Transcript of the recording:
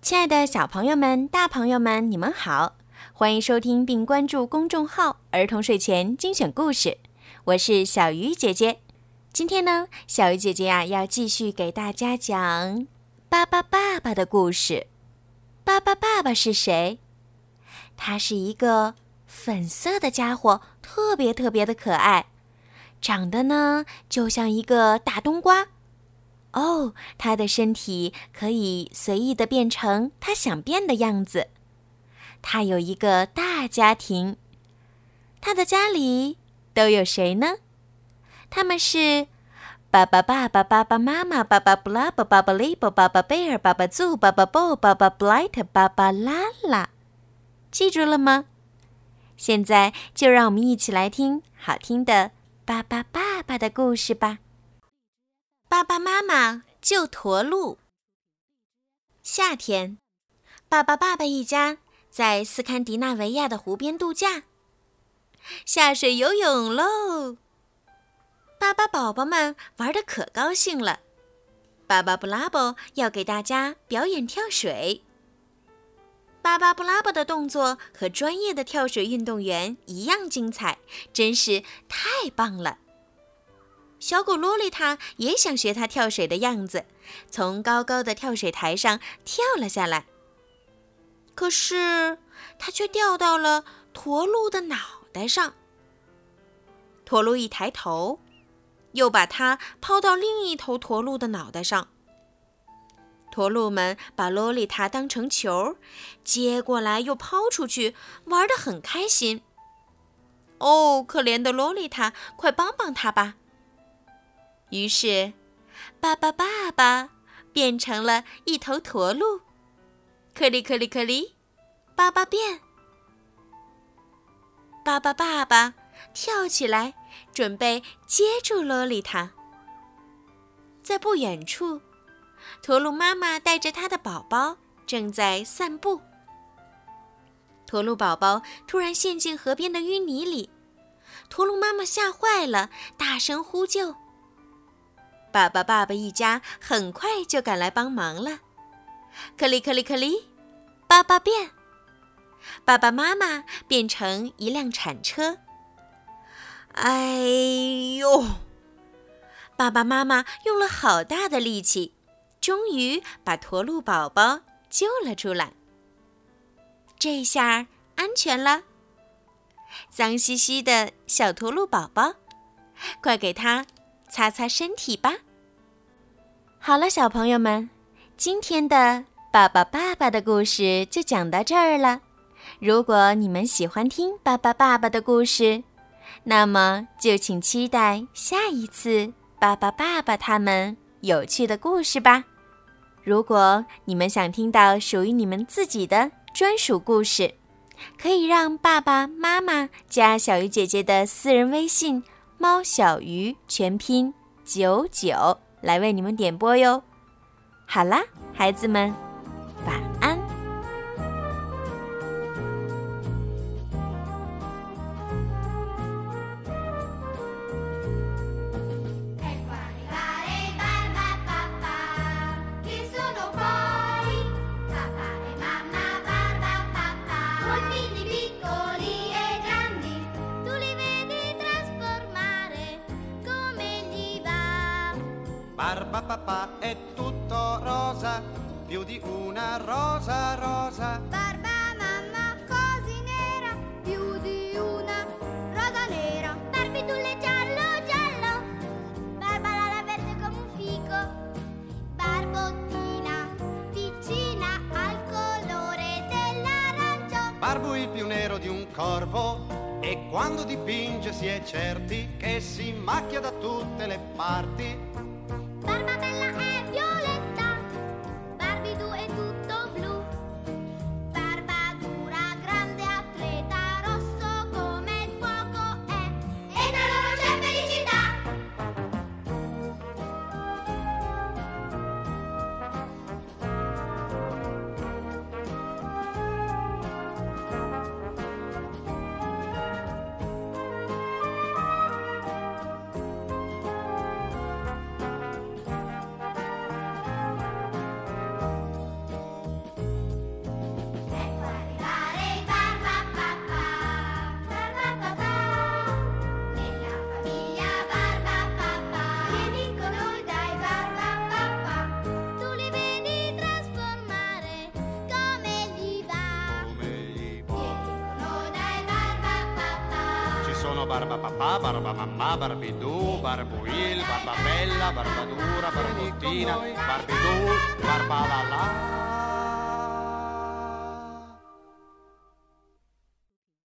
亲爱的小朋友们、大朋友们，你们好！欢迎收听并关注公众号“儿童睡前精选故事”，我是小鱼姐姐。今天呢，小鱼姐姐呀要继续给大家讲巴巴爸爸的故事。巴巴爸爸是谁？他是一个粉色的家伙，特别特别的可爱，长得呢就像一个大冬瓜。哦，他的身体可以随意的变成他想变的样子。他有一个大家庭，他的家里都有谁呢？他们是爸爸、爸爸、爸爸妈妈、爸爸布拉、爸爸利伯、爸爸贝尔、爸爸祖、爸爸布、爸爸布莱特、爸爸拉拉。记住了吗？现在就让我们一起来听好听的巴巴爸爸的故事吧。爸爸妈妈救驼鹿。夏天，爸爸爸爸一家在斯堪的纳维亚的湖边度假，下水游泳喽。巴巴宝宝们玩的可高兴了。巴巴布拉伯要给大家表演跳水。巴巴布拉伯的动作和专业的跳水运动员一样精彩，真是太棒了。小狗洛丽塔也想学它跳水的样子，从高高的跳水台上跳了下来。可是它却掉到了驼鹿的脑袋上。驼鹿一抬头，又把它抛到另一头驼鹿的脑袋上。驼鹿们把洛丽塔当成球，接过来又抛出去，玩得很开心。哦，可怜的洛丽塔，快帮帮它吧！于是，爸爸爸爸变成了一头驼鹿，克里克里克里，爸爸变。爸爸爸爸跳起来，准备接住洛丽塔。在不远处，驼鹿妈妈带着它的宝宝正在散步。驼鹿宝宝突然陷进河边的淤泥里，驼鹿妈妈吓坏了，大声呼救。爸爸、爸爸一家很快就赶来帮忙了。克里克里克里，爸爸变。爸爸妈妈变成一辆铲车。哎呦！爸爸妈妈用了好大的力气，终于把驼鹿宝宝救了出来。这下安全了。脏兮兮的小驼鹿宝宝，快给它。擦擦身体吧。好了，小朋友们，今天的爸爸爸爸的故事就讲到这儿了。如果你们喜欢听爸爸爸爸的故事，那么就请期待下一次爸爸爸爸他们有趣的故事吧。如果你们想听到属于你们自己的专属故事，可以让爸爸妈妈加小鱼姐姐的私人微信。猫小鱼全拼九九来为你们点播哟。好啦，孩子们，Barba papà è tutto rosa, più di una rosa rosa. Barba mamma così nera, più di una rosa nera. Barbitulle giallo giallo, barba la verde come un fico. Barbottina vicina al colore dell'arancio. Barbo il più nero di un corvo e quando dipinge si è certi che si macchia da tutte le parti barba papà, barba mamma, barbidù, barbuil, barba bella, barba dura, barbottina, barbidù, barba la la.